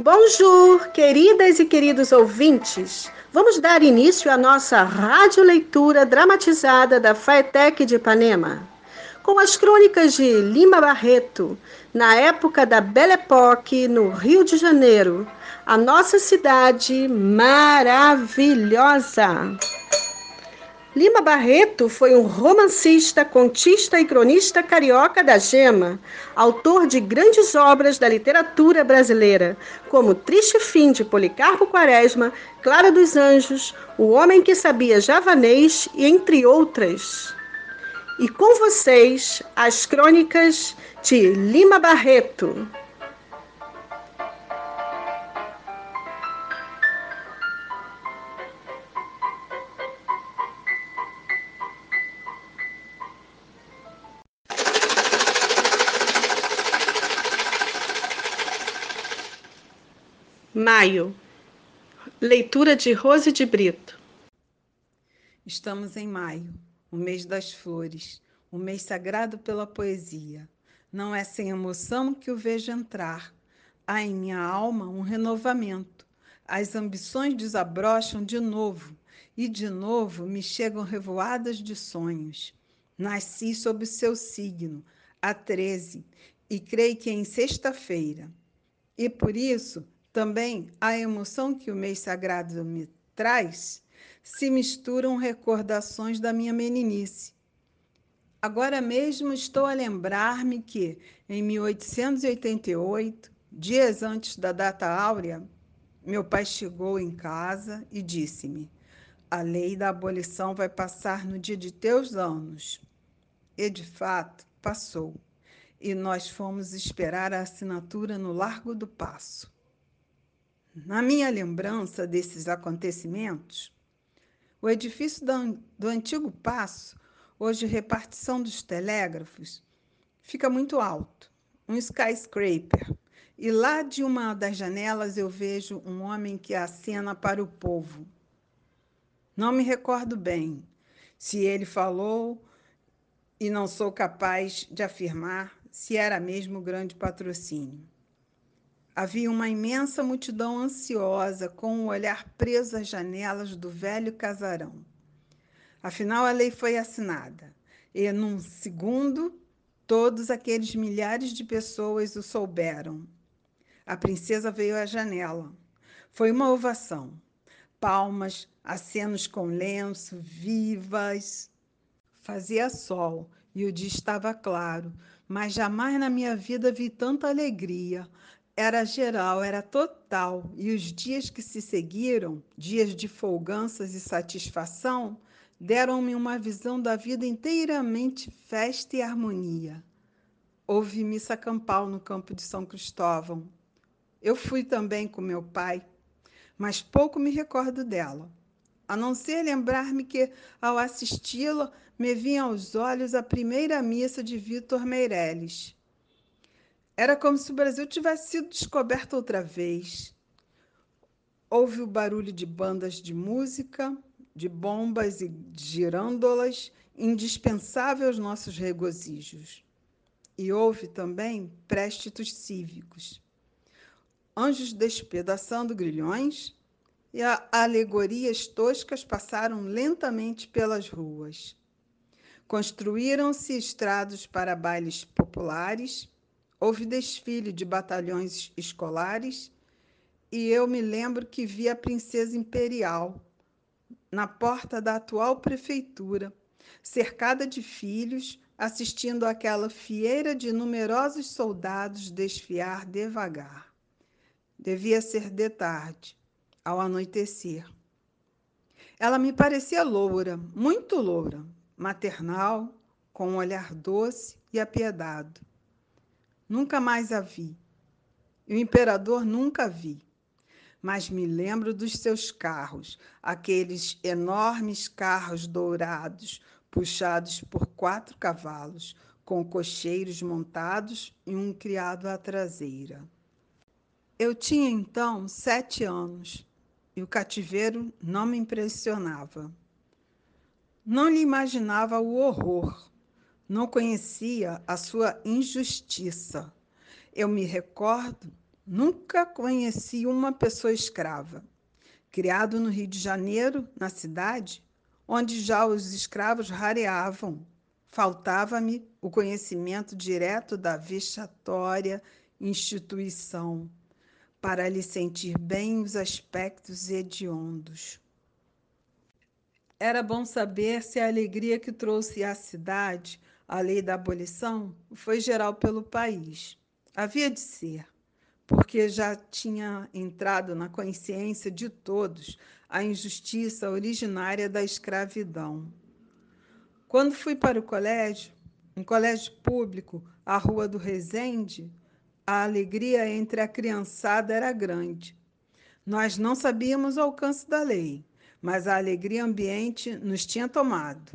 Bonjour, queridas e queridos ouvintes. Vamos dar início à nossa radioleitura dramatizada da Faetec de Ipanema, com as crônicas de Lima Barreto, na época da Belle Époque, no Rio de Janeiro, a nossa cidade maravilhosa. Lima Barreto foi um romancista, contista e cronista carioca da Gema, autor de grandes obras da literatura brasileira, como Triste Fim de Policarpo Quaresma, Clara dos Anjos, O Homem que Sabia Javanês e entre outras. E com vocês, as crônicas de Lima Barreto. Maio. Leitura de Rose de Brito. Estamos em maio, o mês das flores, o mês sagrado pela poesia. Não é sem emoção que o vejo entrar. Há em minha alma um renovamento. As ambições desabrocham de novo, e de novo me chegam revoadas de sonhos. Nasci sob seu signo, a 13, e creio que em sexta-feira. E por isso também a emoção que o mês sagrado me traz se misturam recordações da minha meninice. Agora mesmo estou a lembrar-me que, em 1888, dias antes da data áurea, meu pai chegou em casa e disse-me: A lei da abolição vai passar no dia de teus anos. E, de fato, passou. E nós fomos esperar a assinatura no Largo do Passo. Na minha lembrança desses acontecimentos, o edifício do antigo passo, hoje repartição dos telégrafos, fica muito alto, um skyscraper. E lá de uma das janelas eu vejo um homem que acena para o povo. Não me recordo bem se ele falou e não sou capaz de afirmar se era mesmo grande patrocínio. Havia uma imensa multidão ansiosa, com o olhar preso às janelas do velho casarão. Afinal, a lei foi assinada, e num segundo, todos aqueles milhares de pessoas o souberam. A princesa veio à janela. Foi uma ovação. Palmas, acenos com lenço, vivas. Fazia sol e o dia estava claro, mas jamais na minha vida vi tanta alegria, era geral, era total, e os dias que se seguiram, dias de folganças e satisfação, deram-me uma visão da vida inteiramente festa e harmonia. Houve missa campal no campo de São Cristóvão. Eu fui também com meu pai, mas pouco me recordo dela, a não ser lembrar-me que, ao assisti-la, me vinha aos olhos a primeira missa de Vitor Meirelles era como se o Brasil tivesse sido descoberto outra vez. Houve o barulho de bandas de música, de bombas e girândolas, indispensável aos nossos regozijos. E houve também préstitos cívicos. Anjos despedaçando grilhões e alegorias toscas passaram lentamente pelas ruas. Construíram-se estrados para bailes populares Houve desfile de batalhões escolares e eu me lembro que vi a princesa imperial na porta da atual prefeitura, cercada de filhos, assistindo àquela fieira de numerosos soldados desfiar devagar. Devia ser de tarde, ao anoitecer. Ela me parecia loura, muito loura, maternal, com um olhar doce e apiedado. Nunca mais a vi. E o imperador nunca vi. Mas me lembro dos seus carros, aqueles enormes carros dourados, puxados por quatro cavalos, com cocheiros montados e um criado à traseira. Eu tinha então sete anos e o cativeiro não me impressionava. Não lhe imaginava o horror não conhecia a sua injustiça. Eu me recordo Nunca conheci uma pessoa escrava. Criado no Rio de Janeiro, na cidade, onde já os escravos rareavam, faltava-me o conhecimento direto da vexatória instituição para lhe sentir bem os aspectos hediondos. Era bom saber se a alegria que trouxe à cidade a lei da abolição foi geral pelo país. Havia de ser porque já tinha entrado na consciência de todos a injustiça originária da escravidão. Quando fui para o colégio, um colégio público, a Rua do Resende, a alegria entre a criançada era grande. Nós não sabíamos o alcance da lei, mas a alegria ambiente nos tinha tomado.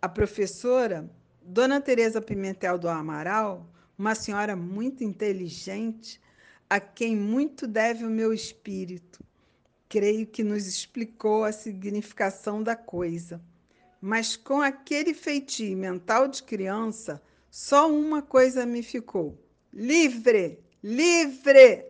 A professora, Dona Teresa Pimentel do Amaral, uma senhora muito inteligente, a quem muito deve o meu espírito. Creio que nos explicou a significação da coisa. Mas com aquele feitio mental de criança, só uma coisa me ficou: livre, livre!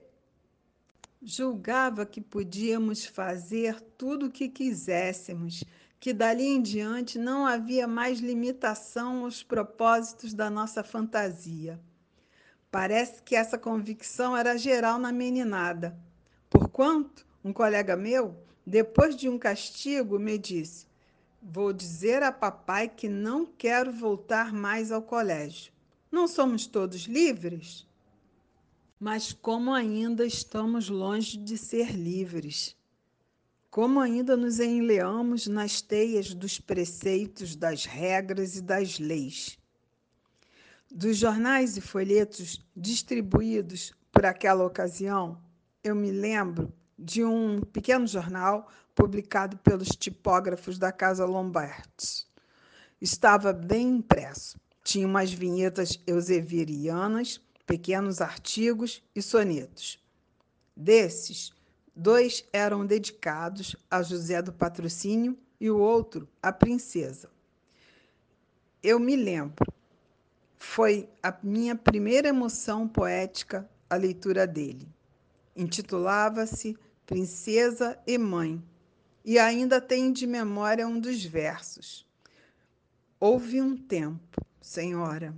Julgava que podíamos fazer tudo o que quiséssemos, que dali em diante não havia mais limitação aos propósitos da nossa fantasia. Parece que essa convicção era geral na meninada. Porquanto, um colega meu, depois de um castigo, me disse: Vou dizer a papai que não quero voltar mais ao colégio. Não somos todos livres? Mas como ainda estamos longe de ser livres? Como ainda nos enleamos nas teias dos preceitos, das regras e das leis? Dos jornais e folhetos distribuídos por aquela ocasião, eu me lembro de um pequeno jornal publicado pelos tipógrafos da Casa Lombardi. Estava bem impresso. Tinha umas vinhetas euseverianas, pequenos artigos e sonetos. Desses, dois eram dedicados a José do Patrocínio e o outro à princesa. Eu me lembro foi a minha primeira emoção poética a leitura dele. Intitulava-se Princesa e Mãe, e ainda tenho de memória um dos versos. Houve um tempo, senhora,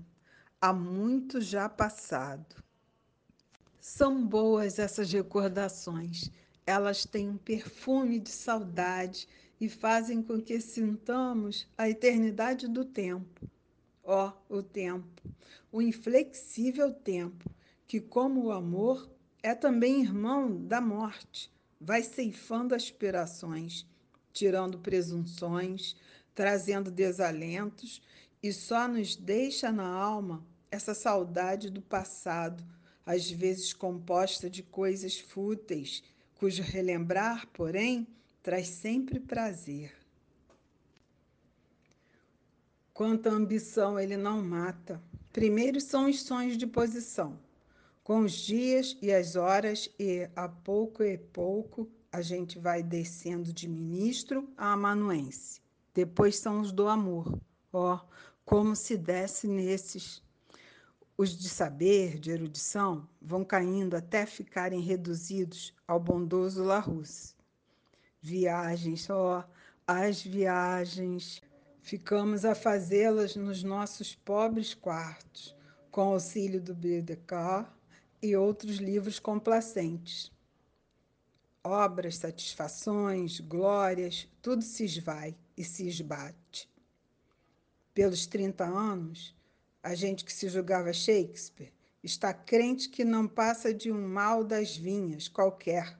há muito já passado. São boas essas recordações. Elas têm um perfume de saudade e fazem com que sintamos a eternidade do tempo. Ó o tempo, o inflexível tempo, que, como o amor, é também irmão da morte, vai ceifando aspirações, tirando presunções, trazendo desalentos e só nos deixa na alma essa saudade do passado, às vezes composta de coisas fúteis, cujo relembrar, porém, traz sempre prazer. Quanta ambição ele não mata. Primeiro são os sonhos de posição, com os dias e as horas, e a pouco e pouco a gente vai descendo de ministro a amanuense. Depois são os do amor. Ó, oh, como se desce nesses. Os de saber, de erudição, vão caindo até ficarem reduzidos ao bondoso Larousse. Viagens, ó, oh, as viagens. Ficamos a fazê-las nos nossos pobres quartos, com auxílio do Baedeker e outros livros complacentes. Obras, satisfações, glórias, tudo se esvai e se esbate. Pelos 30 anos, a gente que se julgava Shakespeare está crente que não passa de um mal das vinhas qualquer.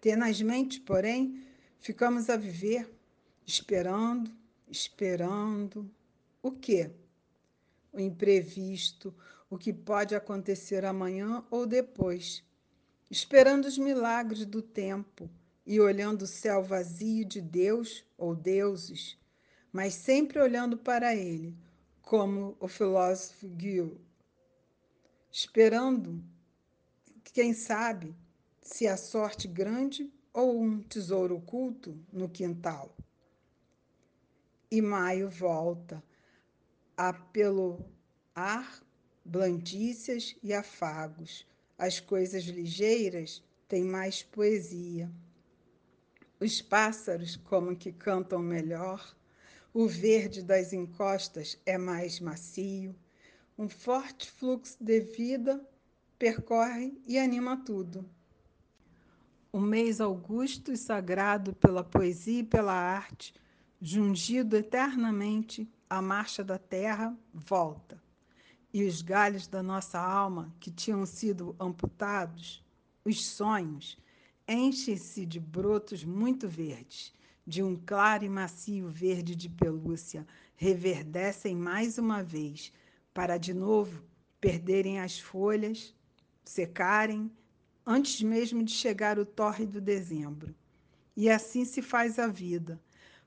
Tenazmente, porém, ficamos a viver, esperando, esperando o quê? O imprevisto, o que pode acontecer amanhã ou depois, esperando os milagres do tempo e olhando o céu vazio de Deus ou deuses, mas sempre olhando para ele, como o filósofo Guil, esperando, quem sabe, se a sorte grande ou um tesouro oculto no quintal e maio volta a pelo ar blandícias e afagos, As coisas ligeiras têm mais poesia. Os pássaros, como que cantam melhor, o verde das encostas é mais macio, um forte fluxo de vida percorre e anima tudo. O mês augusto e sagrado pela poesia e pela arte, jungido eternamente à marcha da terra, volta. E os galhos da nossa alma, que tinham sido amputados, os sonhos, enchem-se de brotos muito verdes, de um claro e macio verde de pelúcia, reverdecem mais uma vez, para de novo perderem as folhas secarem antes mesmo de chegar o tórrido dezembro. E assim se faz a vida,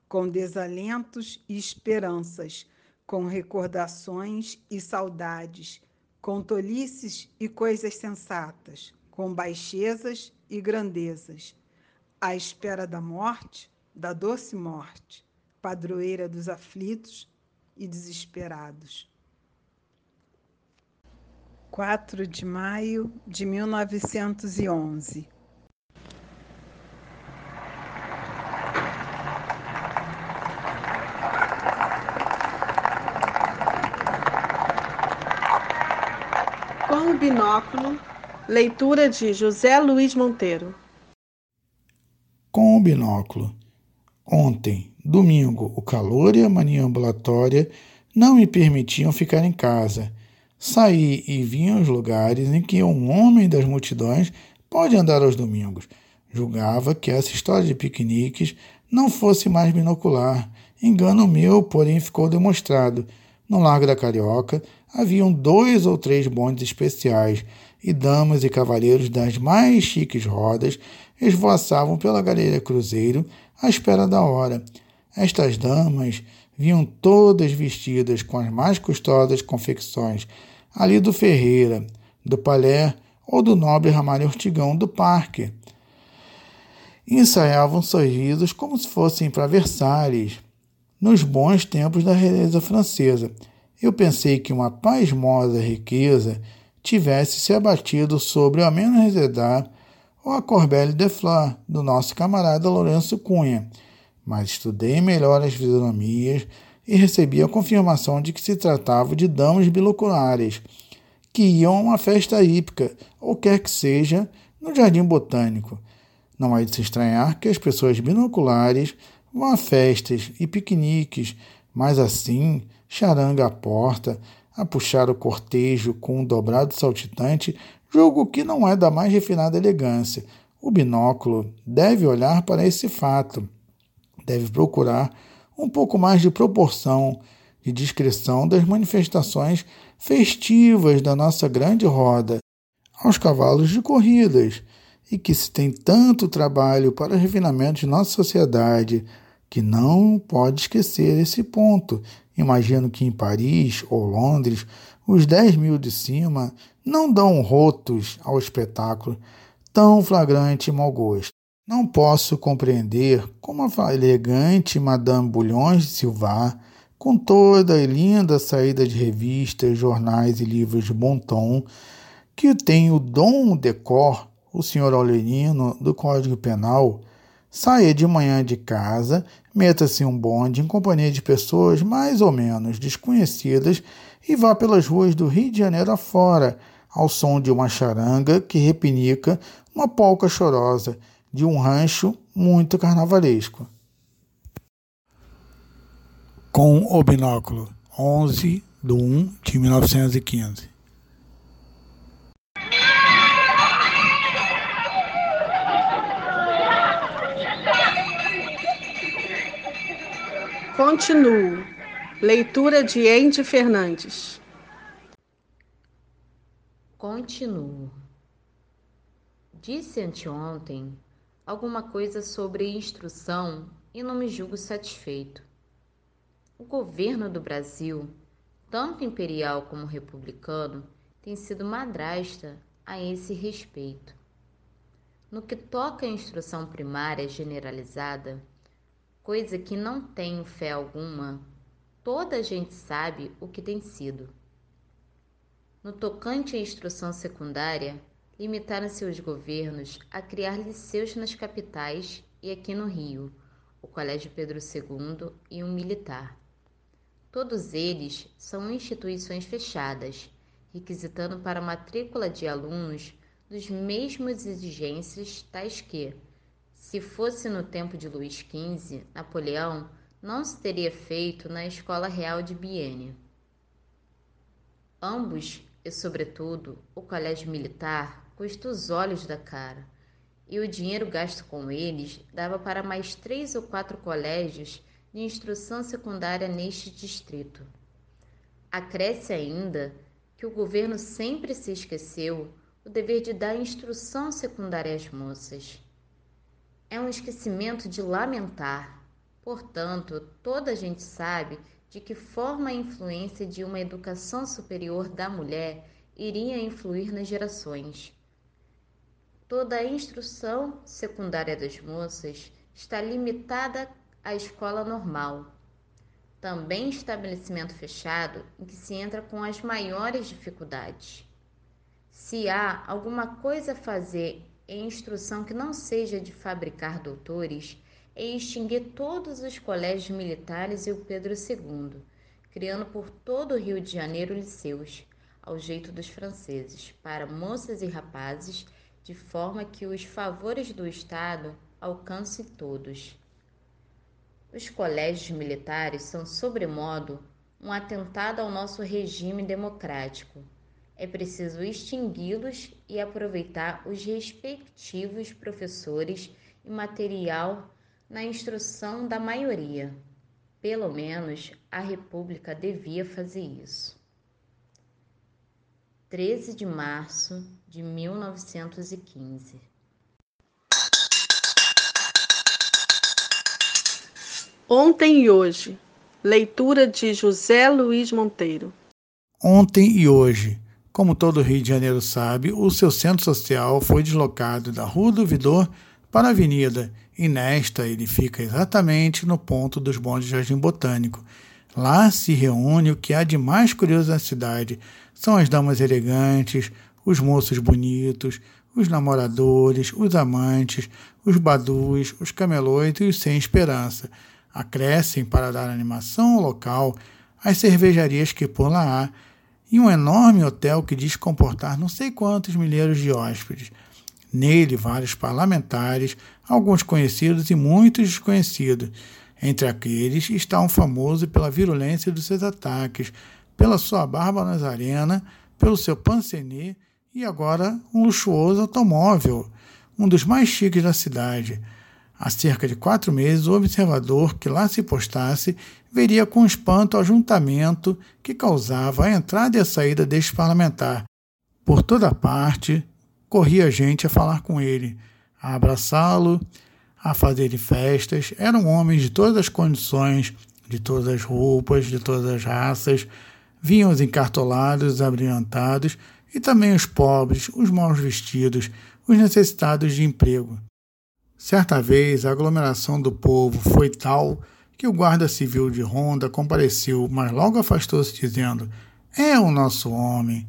com desalentos e esperanças, com recordações e saudades, com tolices e coisas sensatas, com baixezas e grandezas, à espera da morte, da doce morte, padroeira dos aflitos e desesperados. 4 de maio de 1911. Com o binóculo, leitura de José Luiz Monteiro. Com o binóculo. Ontem, domingo, o calor e a mania ambulatória não me permitiam ficar em casa Saí e vim aos lugares em que um homem das multidões pode andar aos domingos. Julgava que essa história de piqueniques não fosse mais binocular. Engano meu, porém, ficou demonstrado. No Largo da Carioca haviam dois ou três bondes especiais, e damas e cavalheiros das mais chiques rodas esvoaçavam pela galeria Cruzeiro à espera da hora. Estas damas vinham todas vestidas com as mais custosas confecções, ali do Ferreira, do Palé ou do nobre Ramalho Ortigão do Parque. Ensaiavam sorrisos como se fossem para Versalhes, nos bons tempos da realeza francesa. Eu pensei que uma pasmosa riqueza tivesse se abatido sobre o Ameno Resedar ou a Corbelle de Fleur, do nosso camarada Lourenço Cunha, mas estudei melhor as fisionomias e recebi a confirmação de que se tratava de damas biloculares, que iam a uma festa hípica, ou quer que seja, no jardim botânico. Não é de se estranhar que as pessoas binoculares vão a festas e piqueniques, mas assim, charanga à porta, a puxar o cortejo com um dobrado saltitante, julgo que não é da mais refinada elegância. O binóculo deve olhar para esse fato, deve procurar um pouco mais de proporção, de discrição das manifestações festivas da nossa grande roda aos cavalos de corridas, e que se tem tanto trabalho para o refinamento de nossa sociedade que não pode esquecer esse ponto. Imagino que em Paris ou Londres os 10 mil de cima não dão rotos ao espetáculo tão flagrante e mau gosto. Não posso compreender como a elegante Madame Bulhões de Silva, com toda a linda saída de revistas, jornais e livros de bom tom, que tem o dom de cor, o senhor Aurelino, do Código Penal, saia de manhã de casa, meta-se um bonde em companhia de pessoas mais ou menos desconhecidas e vá pelas ruas do Rio de Janeiro afora, ao som de uma charanga que repinica uma polca chorosa de um rancho muito carnavalesco. Com o binóculo 11 de 1 de 1915. Continuo. Leitura de Andy Fernandes. Continuo. Disse anteontem alguma coisa sobre instrução e não me julgo satisfeito. O governo do Brasil, tanto imperial como republicano, tem sido madrasta a esse respeito. No que toca à instrução primária generalizada, coisa que não tenho fé alguma, toda a gente sabe o que tem sido. No tocante à instrução secundária, limitaram seus governos a criar liceus nas capitais e aqui no Rio, o Colégio Pedro II e um militar. Todos eles são instituições fechadas, requisitando para a matrícula de alunos dos mesmos exigências tais que, se fosse no tempo de Luís XV, Napoleão não se teria feito na Escola Real de Bienne. Ambos, e sobretudo o Colégio Militar, custa os olhos da cara, e o dinheiro gasto com eles dava para mais três ou quatro colégios de instrução secundária neste distrito. Acresce ainda que o governo sempre se esqueceu o dever de dar instrução secundária às moças. É um esquecimento de lamentar. Portanto, toda a gente sabe de que forma a influência de uma educação superior da mulher iria influir nas gerações. Toda a instrução secundária das moças está limitada à escola normal. Também estabelecimento fechado em que se entra com as maiores dificuldades. Se há alguma coisa a fazer em instrução que não seja de fabricar doutores, é extinguir todos os colégios militares e o Pedro II, criando por todo o Rio de Janeiro liceus, ao jeito dos franceses, para moças e rapazes, de forma que os favores do Estado alcancem todos. Os colégios militares são, sobremodo, um atentado ao nosso regime democrático é preciso extingui-los e aproveitar os respectivos professores e material na instrução da maioria. Pelo menos a República devia fazer isso. 13 de março de 1915 Ontem e hoje. Leitura de José Luiz Monteiro. Ontem e hoje como todo Rio de Janeiro sabe, o seu centro social foi deslocado da Rua do Vidor para a Avenida, e nesta ele fica exatamente no ponto dos bondes de Jardim Botânico. Lá se reúne o que há de mais curioso na cidade: são as damas elegantes, os moços bonitos, os namoradores, os amantes, os badus, os cameloitos e os sem esperança. Acrescem, para dar animação ao local, as cervejarias que por lá há e um enorme hotel que diz comportar não sei quantos milheiros de hóspedes. Nele, vários parlamentares, alguns conhecidos e muitos desconhecidos. Entre aqueles está um famoso pela virulência dos seus ataques, pela sua barba nazarena, pelo seu pancenê e agora um luxuoso automóvel, um dos mais chiques da cidade. Há cerca de quatro meses, o observador que lá se postasse veria com espanto o ajuntamento que causava a entrada e a saída deste parlamentar. Por toda parte, corria gente a falar com ele, a abraçá-lo, a fazer festas. Eram homens de todas as condições, de todas as roupas, de todas as raças. Vinham os encartolados, abrilhantados, e também os pobres, os mal vestidos, os necessitados de emprego. Certa vez a aglomeração do povo foi tal que o guarda civil de Ronda compareceu, mas logo afastou-se, dizendo: É o nosso homem.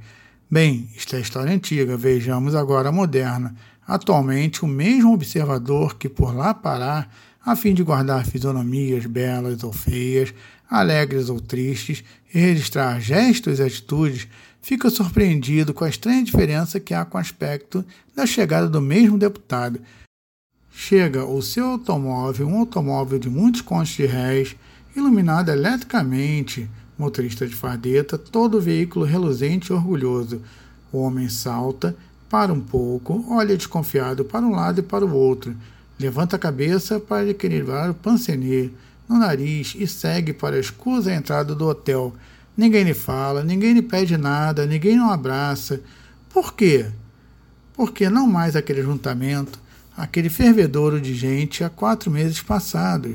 Bem, isto é história antiga, vejamos agora a moderna. Atualmente, o mesmo observador que por lá parar, a fim de guardar fisionomias belas ou feias, alegres ou tristes, e registrar gestos e atitudes, fica surpreendido com a estranha diferença que há com o aspecto da chegada do mesmo deputado chega o seu automóvel, um automóvel de muitos contos de réis, iluminado eletricamente, motorista de fardeta, todo veículo reluzente e orgulhoso. O homem salta, para um pouco, olha desconfiado para um lado e para o outro, levanta a cabeça para equilibrar o pancenê no nariz e segue para a escusa entrada do hotel. Ninguém lhe fala, ninguém lhe pede nada, ninguém não abraça. Por quê? Porque não mais aquele juntamento, aquele fervedouro de gente há quatro meses passados.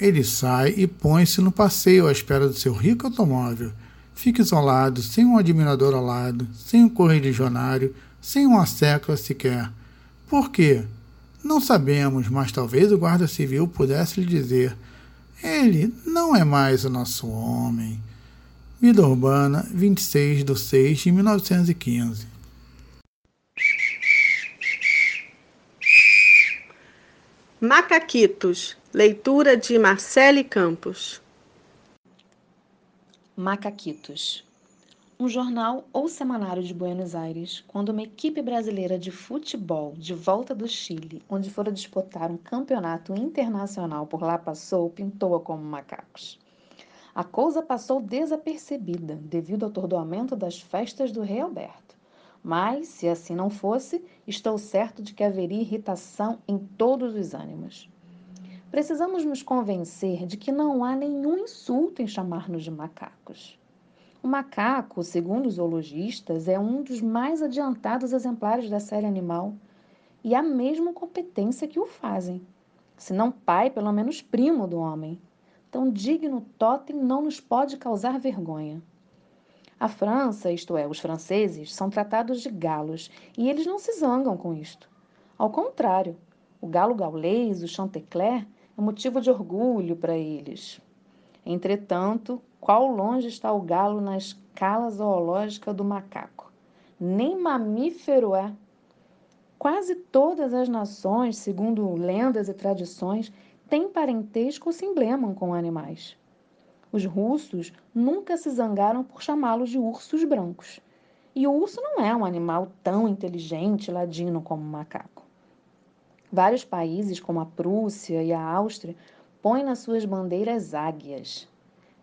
Ele sai e põe-se no passeio à espera do seu rico automóvel. Fica isolado, sem um admirador ao lado, sem um correligionário, sem uma sécula sequer. Por quê? Não sabemos, mas talvez o guarda civil pudesse lhe dizer: ele não é mais o nosso homem. Vida Urbana, 26 de 6 de 1915. Macaquitos, leitura de Marcele Campos. Macaquitos. Um jornal ou semanário de Buenos Aires, quando uma equipe brasileira de futebol de volta do Chile, onde fora disputar um campeonato internacional por lá passou, pintou-a como macacos. A coisa passou desapercebida devido ao atordoamento das festas do rei Alberto. Mas, se assim não fosse, estou certo de que haveria irritação em todos os ânimos. Precisamos nos convencer de que não há nenhum insulto em chamar-nos de macacos. O macaco, segundo os zoologistas, é um dos mais adiantados exemplares da série animal e a mesma competência que o fazem. Se não pai, pelo menos primo do homem. Tão digno totem não nos pode causar vergonha. A França, isto é, os franceses, são tratados de galos e eles não se zangam com isto. Ao contrário, o galo gaulês, o chantecler, é motivo de orgulho para eles. Entretanto, qual longe está o galo na escala zoológica do macaco? Nem mamífero é. Quase todas as nações, segundo lendas e tradições, têm parentesco ou se emblemam com animais. Os russos nunca se zangaram por chamá-los de ursos brancos. E o urso não é um animal tão inteligente e ladino como o macaco. Vários países, como a Prússia e a Áustria, põem nas suas bandeiras águias.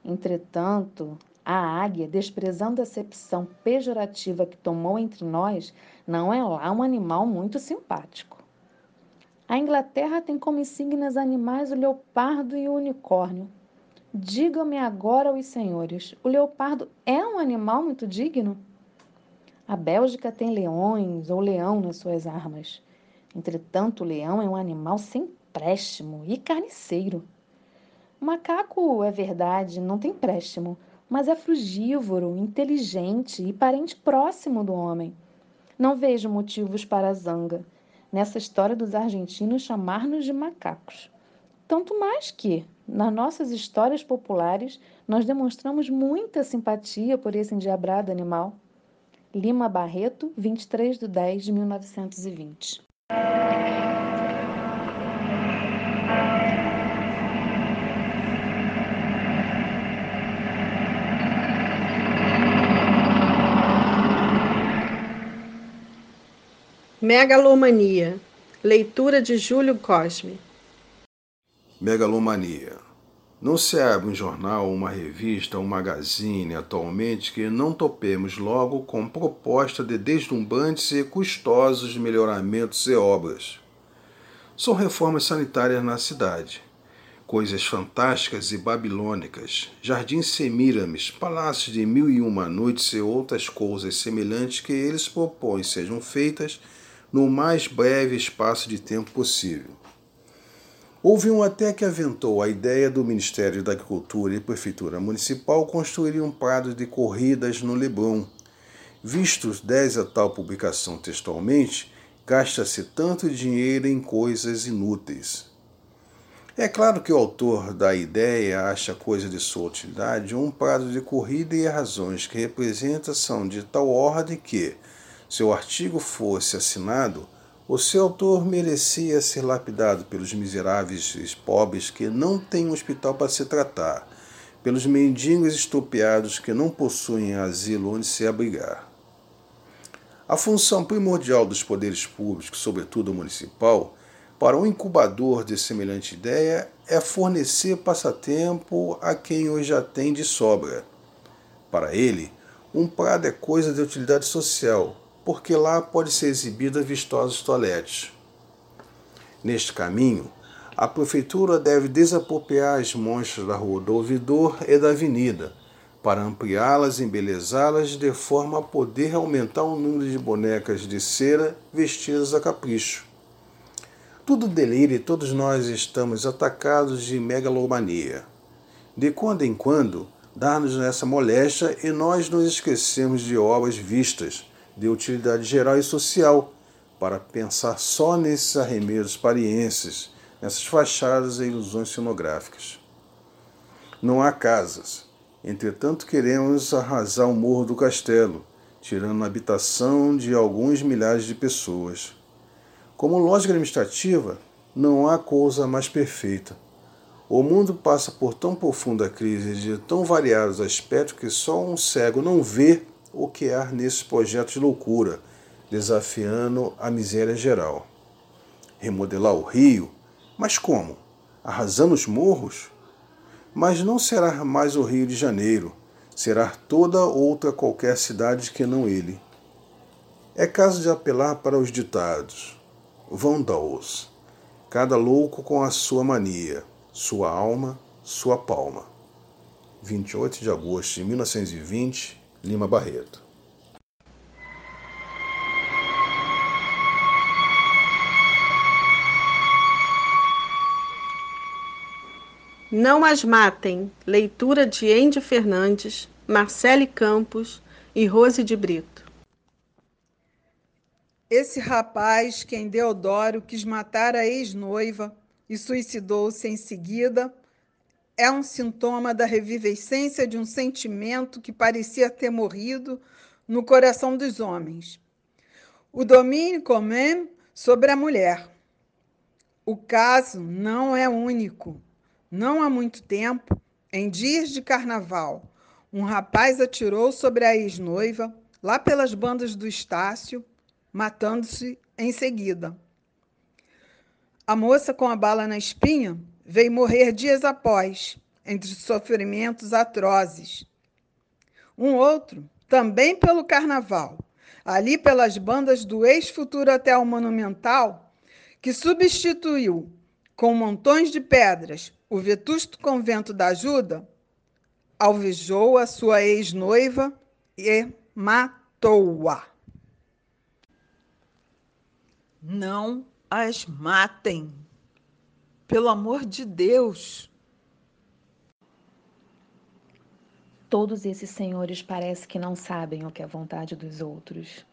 Entretanto, a águia, desprezando a acepção pejorativa que tomou entre nós, não é lá um animal muito simpático. A Inglaterra tem como insígnias animais o leopardo e o unicórnio, Digam-me agora, os senhores, o leopardo é um animal muito digno? A Bélgica tem leões ou leão nas suas armas. Entretanto, o leão é um animal sem préstimo e carniceiro. O macaco, é verdade, não tem préstimo, mas é frugívoro, inteligente e parente próximo do homem. Não vejo motivos para zanga nessa história dos argentinos chamar-nos de macacos. Tanto mais que, nas nossas histórias populares, nós demonstramos muita simpatia por esse endiabrado animal. Lima Barreto, 23 de 10 de 1920. Megalomania. Leitura de Júlio Cosme. Megalomania. Não se abre um jornal, uma revista, um magazine atualmente que não topemos logo com proposta de deslumbrantes e custosos melhoramentos e obras. São reformas sanitárias na cidade, coisas fantásticas e babilônicas, jardins semírames, palácios de mil e uma noites e outras coisas semelhantes que eles propõem sejam feitas no mais breve espaço de tempo possível. Houve um até que aventou a ideia do Ministério da Agricultura e Prefeitura Municipal construir um prado de corridas no Leblon. Vistos 10 a tal publicação textualmente, gasta-se tanto dinheiro em coisas inúteis. É claro que o autor da ideia acha coisa de sua utilidade um prado de corrida e razões que representa são de tal ordem que, se o artigo fosse assinado, o seu autor merecia ser lapidado pelos miseráveis pobres que não têm um hospital para se tratar, pelos mendigos estupiados que não possuem asilo onde se abrigar. A função primordial dos poderes públicos, sobretudo o municipal, para um incubador de semelhante ideia é fornecer passatempo a quem hoje já tem de sobra. Para ele, um prado é coisa de utilidade social, porque lá pode ser exibida vistosos toaletes. Neste caminho, a prefeitura deve desapropriar as monstras da rua do ouvidor e da avenida, para ampliá-las e embelezá-las de forma a poder aumentar o número de bonecas de cera vestidas a capricho. Tudo delírio e todos nós estamos atacados de megalomania. De quando em quando, dá-nos essa moléstia e nós nos esquecemos de obras vistas, de utilidade geral e social, para pensar só nesses arremedos parienses, nessas fachadas e ilusões cenográficas. Não há casas. Entretanto, queremos arrasar o morro do castelo, tirando a habitação de alguns milhares de pessoas. Como lógica administrativa, Não há coisa mais perfeita. O mundo passa por tão profunda crise de tão variados aspectos que só um cego não vê o que há nesses projetos de loucura, desafiando a miséria geral. Remodelar o Rio? Mas como? Arrasando os morros? Mas não será mais o Rio de Janeiro, será toda outra qualquer cidade que não ele. É caso de apelar para os ditados. Vão os cada louco com a sua mania, sua alma, sua palma. 28 de agosto de 1920, Lima Barreto. Não as matem. Leitura de Andy Fernandes, Marcele Campos e Rose de Brito. Esse rapaz, quem Deodoro quis matar a ex-noiva e suicidou-se em seguida, é um sintoma da revivescência de um sentimento que parecia ter morrido no coração dos homens. O domínio comum sobre a mulher. O caso não é único. Não há muito tempo, em dias de carnaval, um rapaz atirou sobre a ex-noiva, lá pelas bandas do Estácio, matando-se em seguida. A moça com a bala na espinha veio morrer dias após, entre sofrimentos atrozes. Um outro, também pelo carnaval, ali pelas bandas do ex-futuro Hotel Monumental, que substituiu com montões de pedras o vetusto convento da Ajuda, alvejou a sua ex-noiva e matou-a. Não as matem. Pelo amor de Deus. Todos esses senhores parece que não sabem o que é vontade dos outros.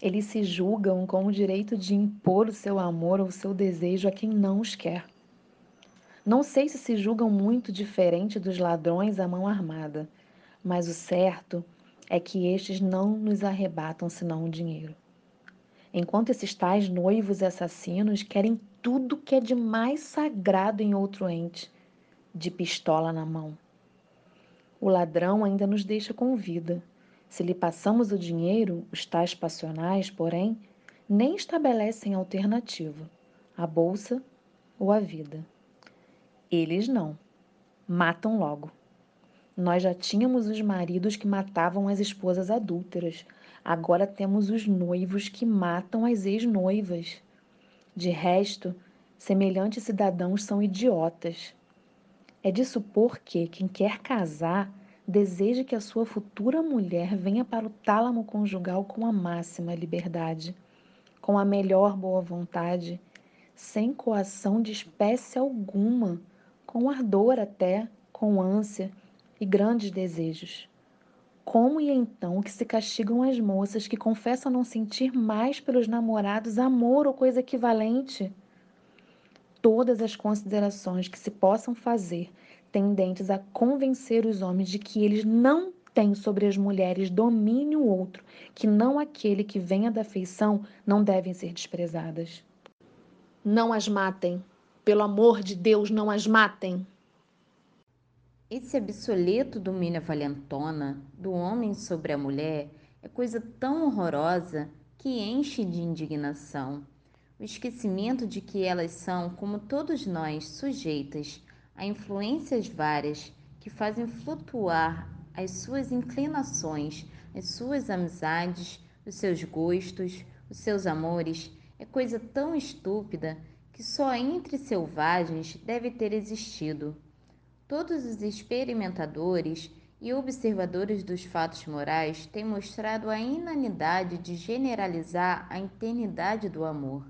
Eles se julgam com o direito de impor o seu amor ou o seu desejo a quem não os quer. Não sei se se julgam muito diferente dos ladrões à mão armada, mas o certo é que estes não nos arrebatam senão o dinheiro enquanto esses tais noivos assassinos querem tudo que é de mais sagrado em outro ente, de pistola na mão. O ladrão ainda nos deixa com vida. Se lhe passamos o dinheiro, os tais passionais, porém, nem estabelecem alternativa, a bolsa ou a vida. Eles não. Matam logo. Nós já tínhamos os maridos que matavam as esposas adúlteras, Agora temos os noivos que matam as ex-noivas. De resto, semelhantes cidadãos são idiotas. É de supor que quem quer casar deseja que a sua futura mulher venha para o tálamo conjugal com a máxima liberdade, com a melhor boa vontade, sem coação de espécie alguma, com ardor até, com ânsia e grandes desejos. Como e então que se castigam as moças que confessam não sentir mais pelos namorados amor ou coisa equivalente? Todas as considerações que se possam fazer tendentes a convencer os homens de que eles não têm sobre as mulheres domínio outro, que não aquele que venha da feição, não devem ser desprezadas. Não as matem. Pelo amor de Deus, não as matem. Esse obsoleto domínio valentona do homem sobre a mulher é coisa tão horrorosa que enche de indignação. O esquecimento de que elas são, como todos nós, sujeitas a influências várias que fazem flutuar as suas inclinações, as suas amizades, os seus gostos, os seus amores, é coisa tão estúpida que só entre selvagens deve ter existido. Todos os experimentadores e observadores dos fatos morais têm mostrado a inanidade de generalizar a eternidade do amor.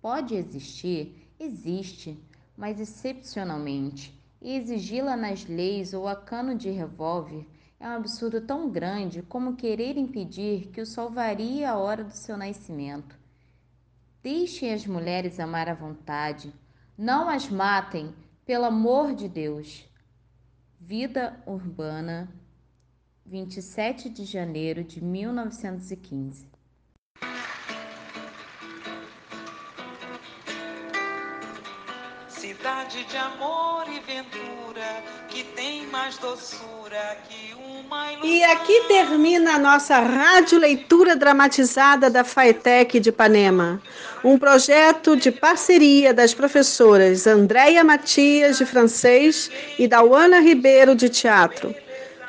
Pode existir, existe, mas excepcionalmente, e exigi-la nas leis ou a cano de revólver é um absurdo tão grande como querer impedir que o sol varie a hora do seu nascimento. Deixem as mulheres amar à vontade, não as matem pelo amor de Deus. Vida Urbana, 27 de janeiro de 1915. Cidade de amor e ventura, que tem mais doçura que uma ilusão. E aqui termina a nossa rádio leitura dramatizada da FAETEC de Ipanema, um projeto de parceria das professoras Andréia Matias, de francês, e Dauana Ribeiro, de teatro.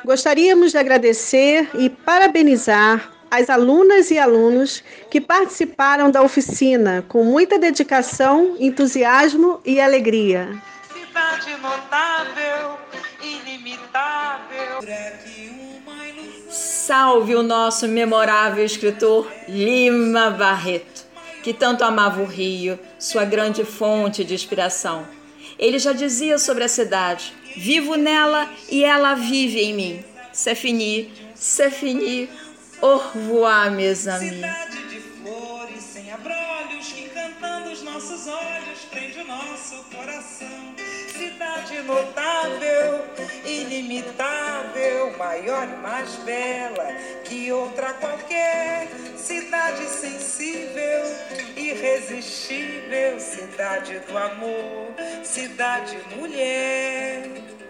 Gostaríamos de agradecer e parabenizar as alunas e alunos que participaram da oficina com muita dedicação, entusiasmo e alegria. Cidade notável, inimitável. Salve o nosso memorável escritor Lima Barreto, que tanto amava o Rio, sua grande fonte de inspiração. Ele já dizia sobre a cidade: vivo nela e ela vive em mim. C'est fini, c'est fini, au revoir, mes amis. Cidade de flores sem abrolhos, que encantando os nossos olhos prende o nosso coração. Cidade notável, inimitável, maior e mais bela que outra qualquer. Cidade sensível, irresistível, cidade do amor, cidade mulher.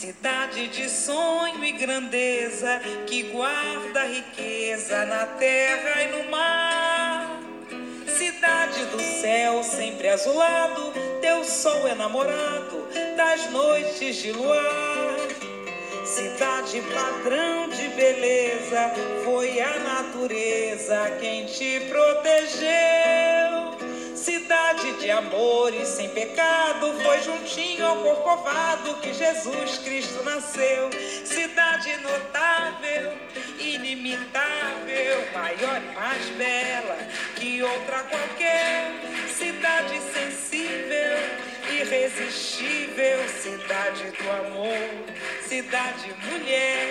Cidade de sonho e grandeza que guarda riqueza na terra e no mar. Cidade do céu sempre azulado, teu sol enamorado das noites de luar. Cidade padrão de beleza, foi a natureza quem te protegeu. Cidade de amor e sem pecado, foi juntinho ao corcovado que Jesus Cristo nasceu. Cidade notável, inimitável, maior e mais bela que outra qualquer. Cidade sensível, irresistível, cidade do amor, cidade mulher.